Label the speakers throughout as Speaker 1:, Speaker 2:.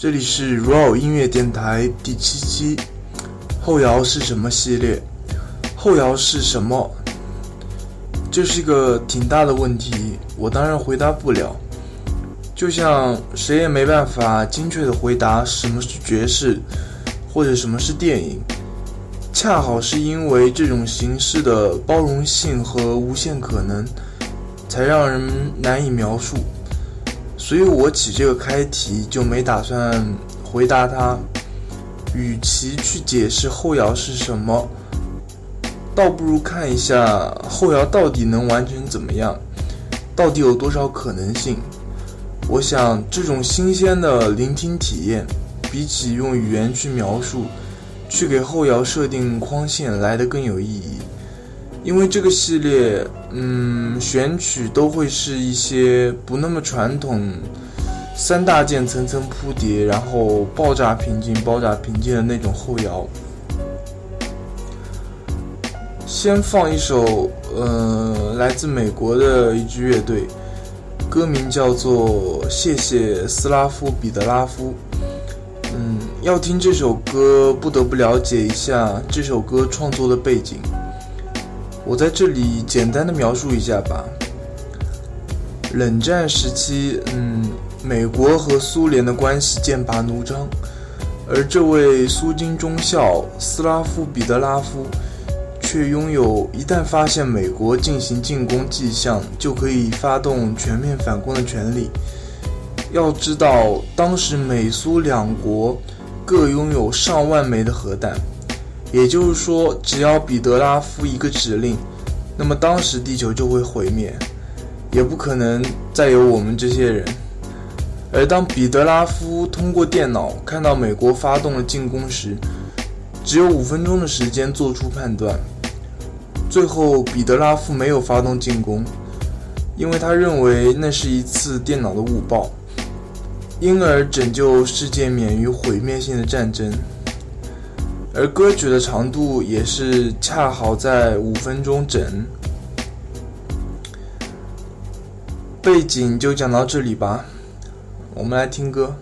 Speaker 1: 这里是 ROLL 音乐电台第七期。后摇是什么系列？后摇是什么？这是一个挺大的问题，我当然回答不了。就像谁也没办法精确的回答什么是爵士，或者什么是电影。恰好是因为这种形式的包容性和无限可能，才让人难以描述。所以我起这个开题就没打算回答他。与其去解释后摇是什么，倒不如看一下后摇到底能完成怎么样，到底有多少可能性。我想这种新鲜的聆听体验，比起用语言去描述。去给后摇设定框线来的更有意义，因为这个系列，嗯，选曲都会是一些不那么传统，三大件层层铺叠，然后爆炸平静、爆炸平静的那种后摇。先放一首，呃，来自美国的一支乐队，歌名叫做《谢谢斯拉夫彼得拉夫》。嗯要听这首歌，不得不了解一下这首歌创作的背景。我在这里简单的描述一下吧。冷战时期，嗯，美国和苏联的关系剑拔弩张，而这位苏军中校斯拉夫彼得拉夫，却拥有一旦发现美国进行进攻迹象，就可以发动全面反攻的权利。要知道，当时美苏两国。各拥有上万枚的核弹，也就是说，只要彼得拉夫一个指令，那么当时地球就会毁灭，也不可能再有我们这些人。而当彼得拉夫通过电脑看到美国发动了进攻时，只有五分钟的时间做出判断。最后，彼得拉夫没有发动进攻，因为他认为那是一次电脑的误报。因而拯救世界免于毁灭性的战争，而歌曲的长度也是恰好在五分钟整。背景就讲到这里吧，我们来听歌。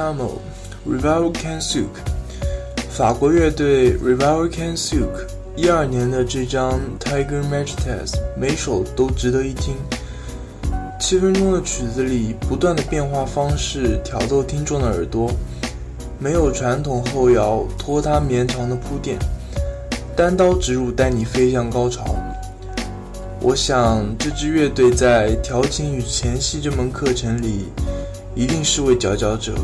Speaker 1: Tamo Revival Can Souk，法国乐队 Revival Can Souk 一二年的这张 Tiger Majesties，每首都值得一听。七分钟的曲子里，不断的变化方式挑逗听众的耳朵，没有传统后摇拖沓绵长的铺垫，单刀直入带你飞向高潮。我想这支乐队在调情与前戏这门课程里，一定是位佼佼者。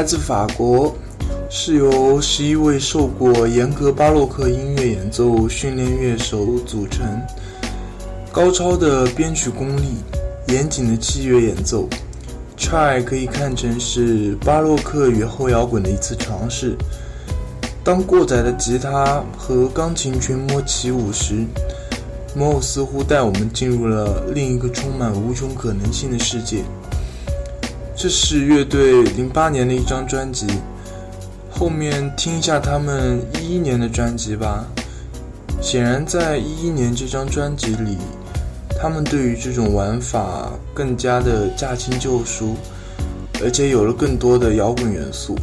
Speaker 1: 来自法国，是由十一位受过严格巴洛克音乐演奏训练乐手组成。高超的编曲功力，严谨的器乐演奏，Try 可以看成是巴洛克与后摇滚的一次尝试。当过载的吉他和钢琴群魔起舞时，Mo 似乎带我们进入了另一个充满无穷可能性的世界。这是乐队零八年的一张专辑，后面听一下他们一一年的专辑吧。显然，在一一年这张专辑里，他们对于这种玩法更加的驾轻就熟，而且有了更多的摇滚元素。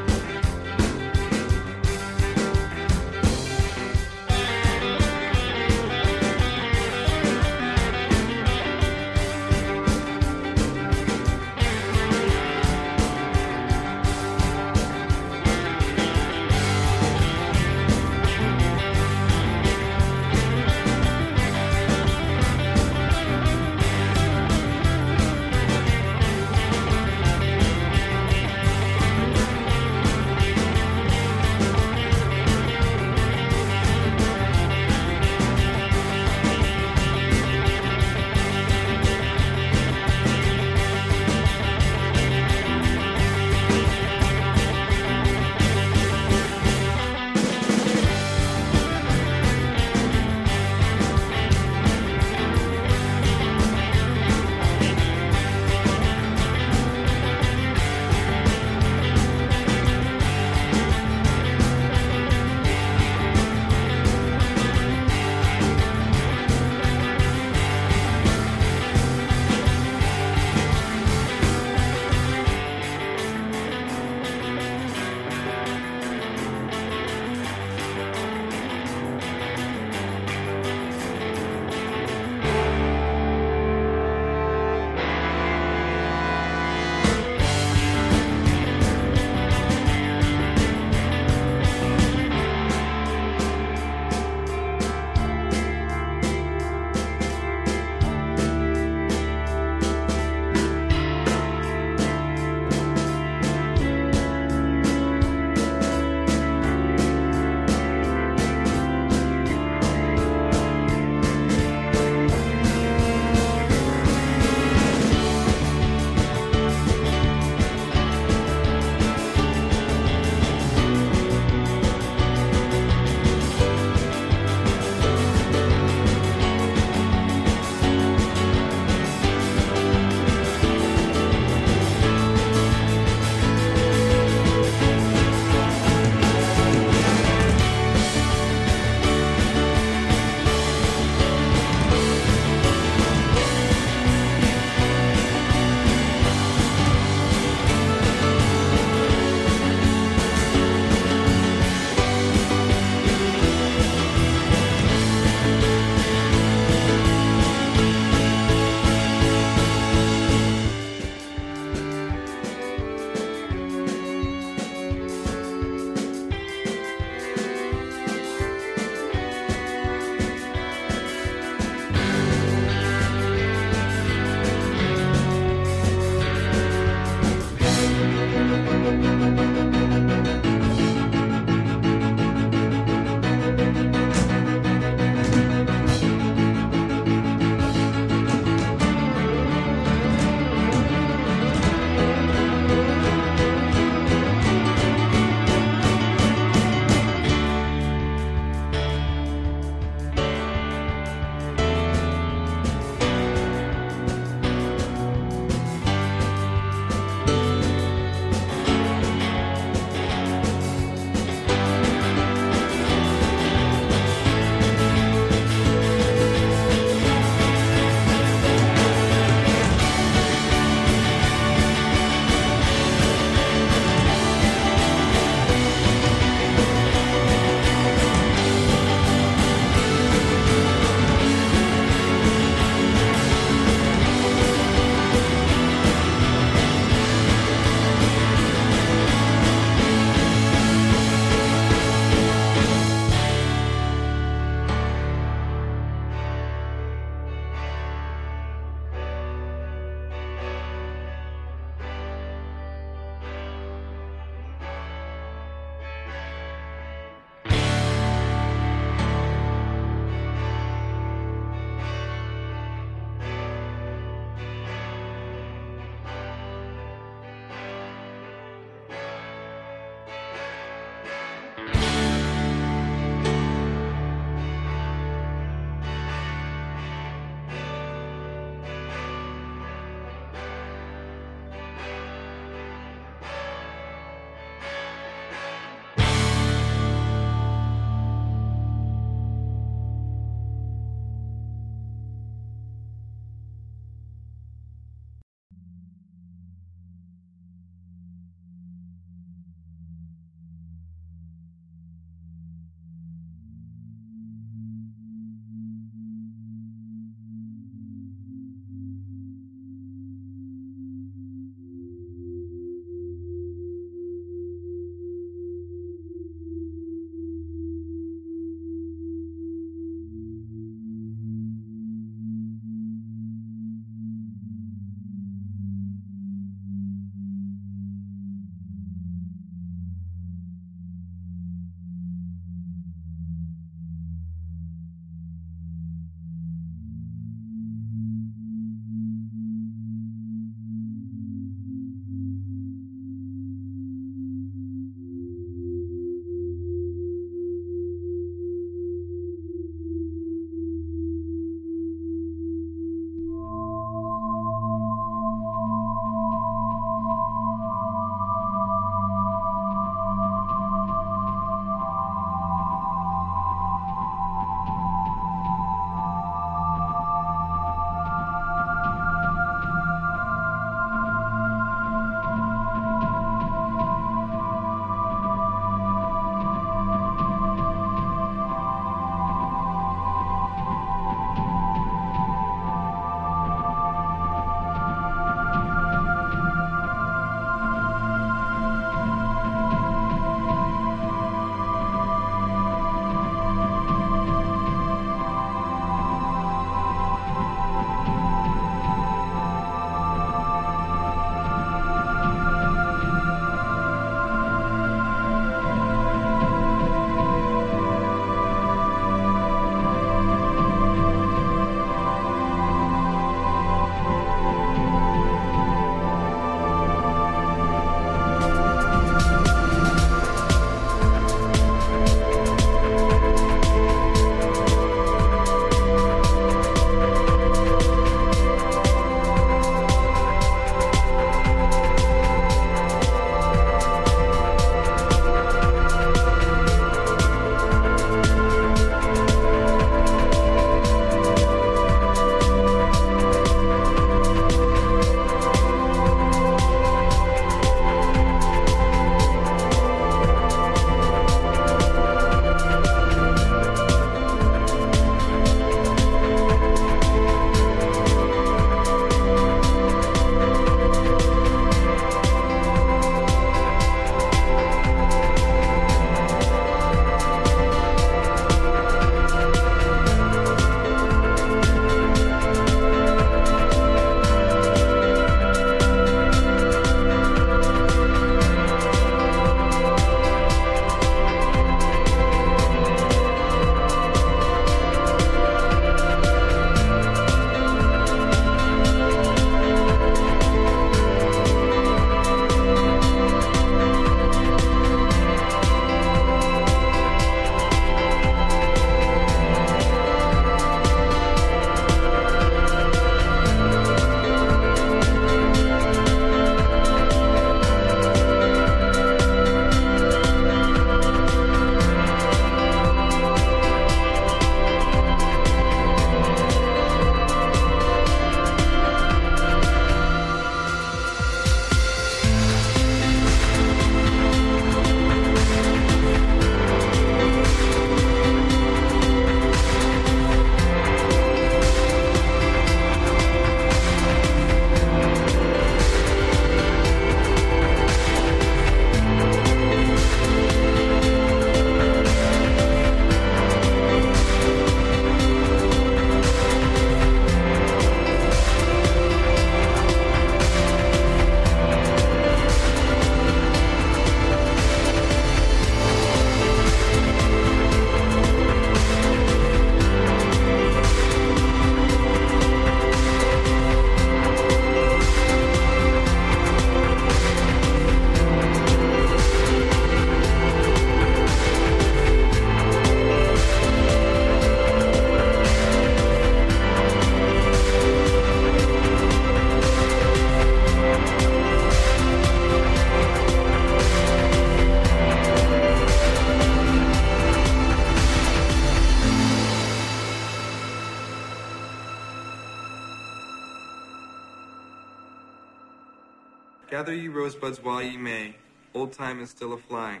Speaker 2: Rosebuds while ye may, old time is still a flying.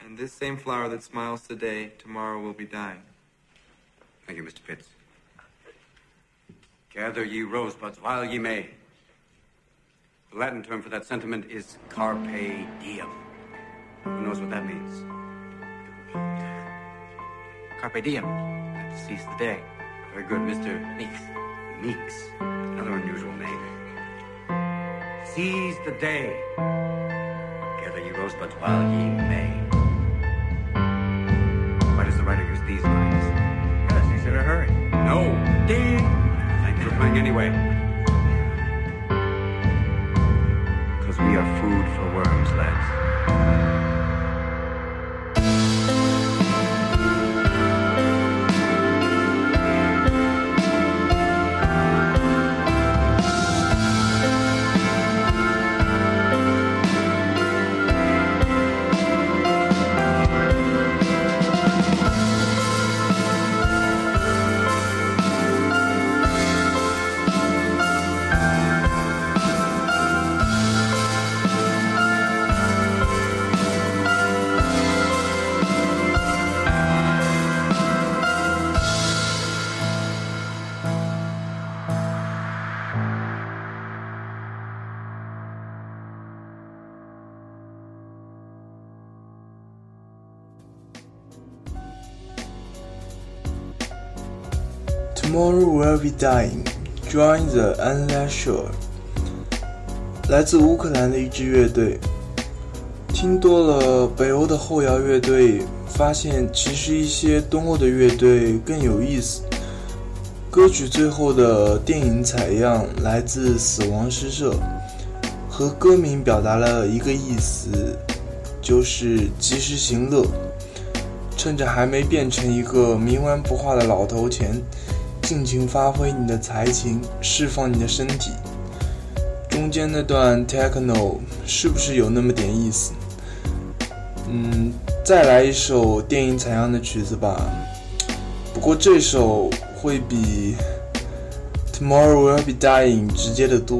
Speaker 2: And this same flower that smiles today, tomorrow will be dying.
Speaker 3: Thank you, Mr. Pitts. Gather ye rosebuds while ye may. The Latin term for that sentiment is carpe diem. Who knows what that means?
Speaker 4: Carpe diem. Seize the day.
Speaker 3: Very good, Mr.
Speaker 4: Meeks.
Speaker 3: Meeks. Another unusual name. Seize the day. Gather ye rosebuds while ye may. Why does the writer use these lines?
Speaker 4: Because he's in a hurry.
Speaker 3: No. Ding! Thank you for playing anyway. Because we are food for worms, lads.
Speaker 1: Tomorrow will be dying. Join the endless shore. 来自乌克兰的一支乐队，听多了北欧的后摇乐队，发现其实一些东欧的乐队更有意思。歌曲最后的电影采样来自《死亡诗社》，和歌名表达了一个意思，就是及时行乐。趁着还没变成一个冥顽不化的老头前，尽情发挥你的才情，释放你的身体。中间那段 techno 是不是有那么点意思？嗯，再来一首电影采样的曲子吧。不过这首会比 Tomorrow Will Be Dying 直接的多。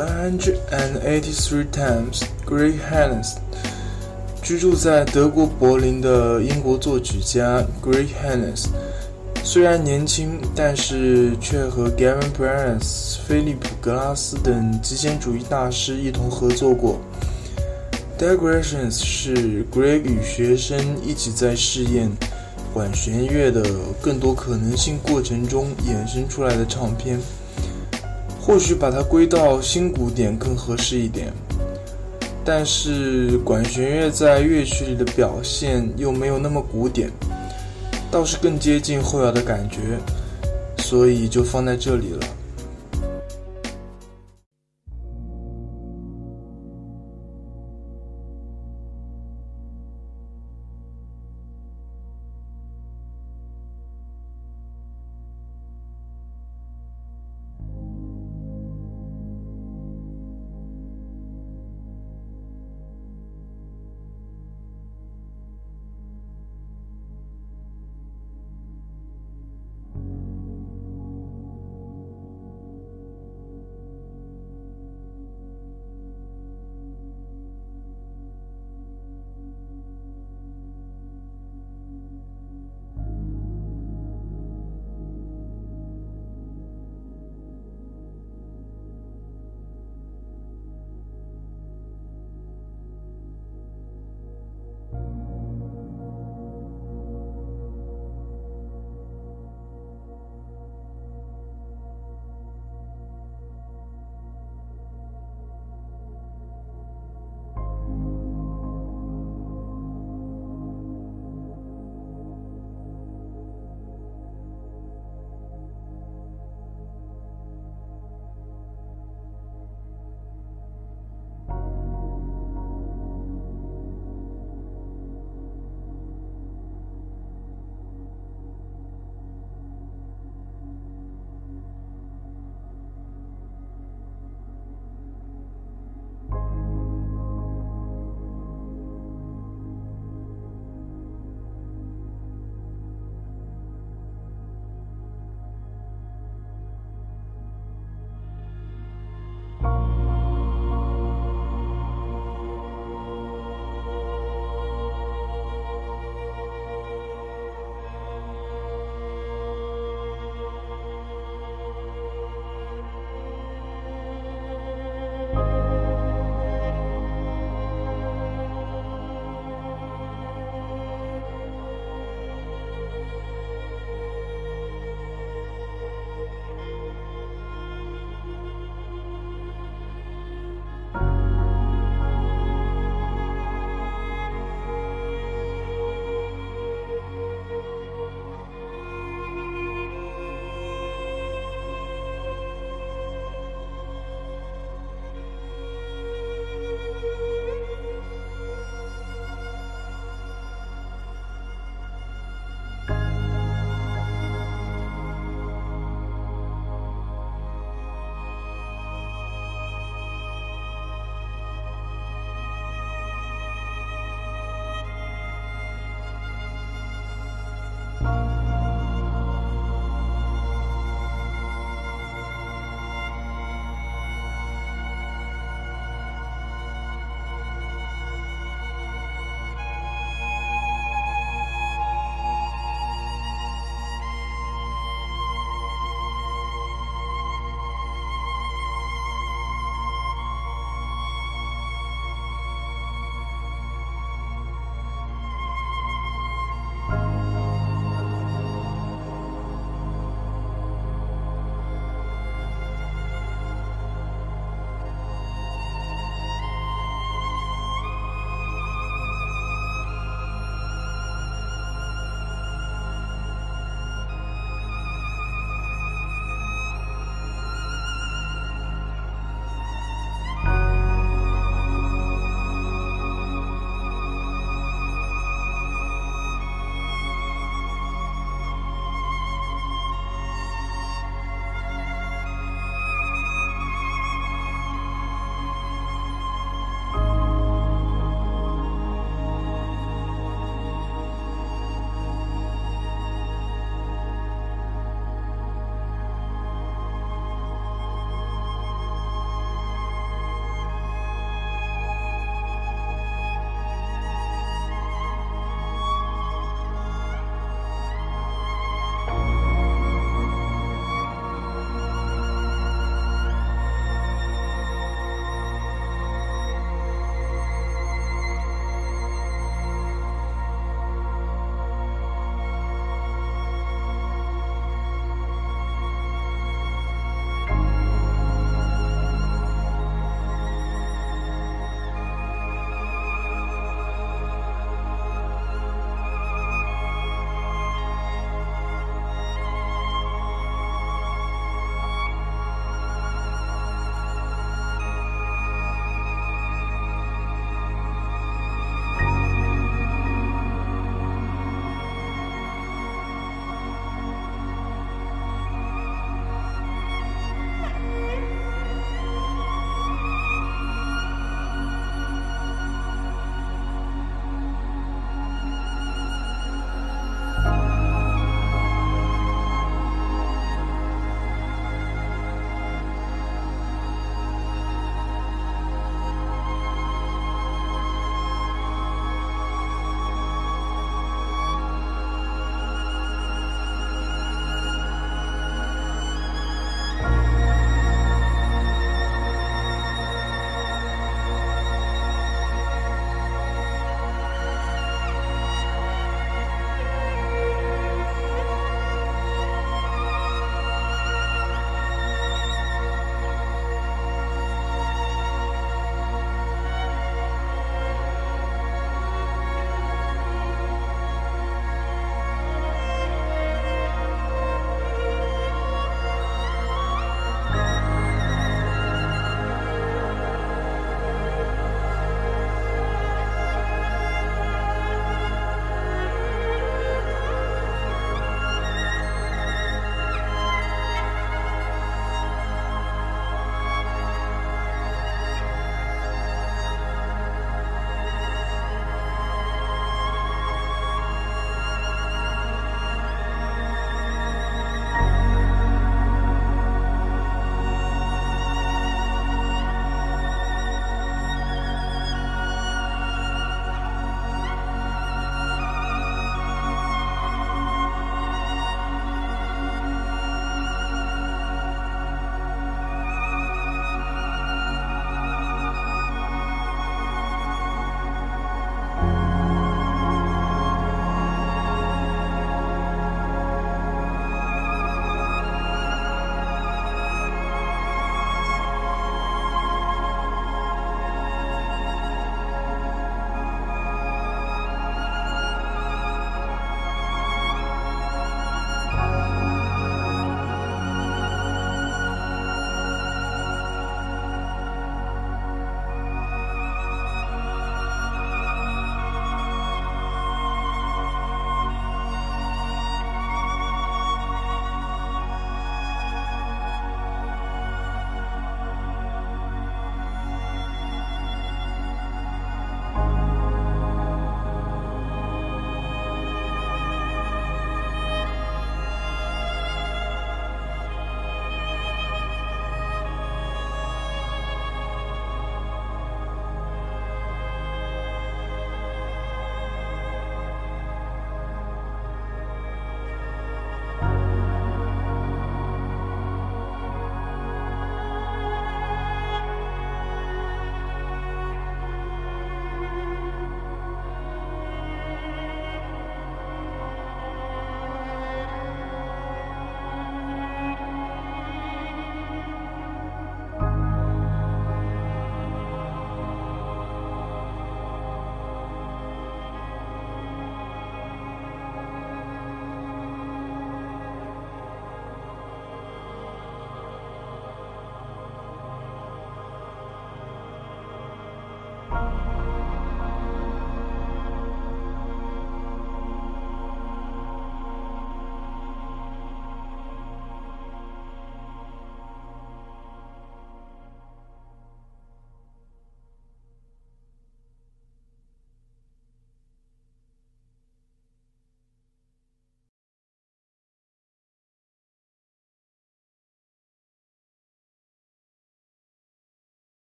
Speaker 1: 183 times Greg Hannes，居住在德国柏林的英国作曲家 Greg Hannes，虽然年轻，但是却和 Gavin Prince、菲利普·格拉斯等极简主义大师一同合作过。Digressions 是 Greg 与学生一起在试验管弦乐的更多可能性过程中衍生出来的唱片。或许把它归到新古典更合适一点，但是管弦乐在乐曲里的表现又没有那么古典，倒是更接近后摇的感觉，所以就放在这里了。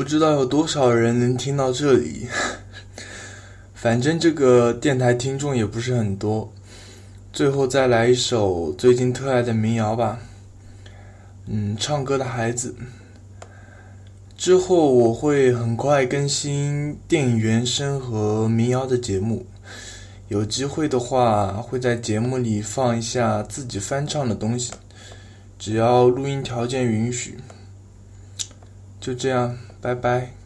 Speaker 1: 不知道有多少人能听到这里。反正这个电台听众也不是很多。最后再来一首最近特爱的民谣吧。嗯，唱歌的孩子。之后我会很快更新电影原声和民谣的节目，有机会的话会在节目里放一下自己翻唱的东西，只要录音条件允许。就这样，拜拜。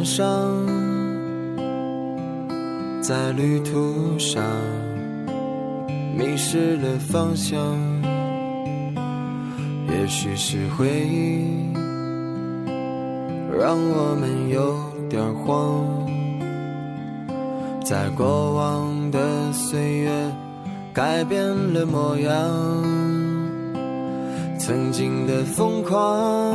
Speaker 5: 多感伤，在旅途上迷失了方向。也许是回忆让我们有点慌，在过往的岁月改变了模样，曾经的疯狂，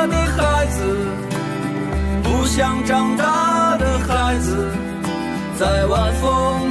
Speaker 5: 的，像长大的孩子，在晚风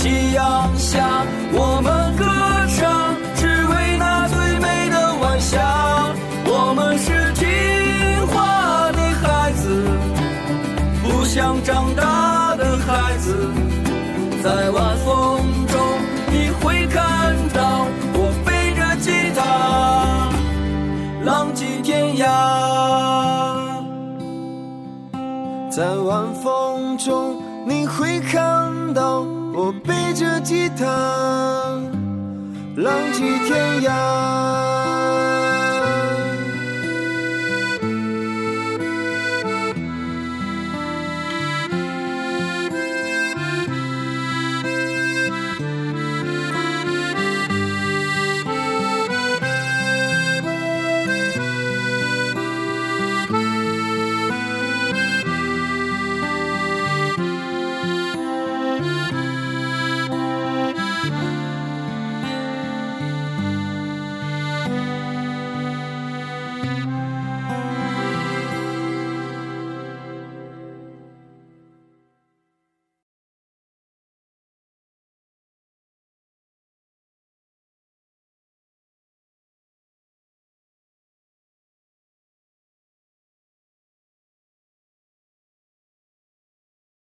Speaker 6: 夕阳下，我们歌唱，只为那最美的晚霞。我们是听话的孩子，不想长大的孩子，在晚风中你会看到我背着吉他，浪迹天涯。在晚风中，你会看到我背着吉他浪迹天涯。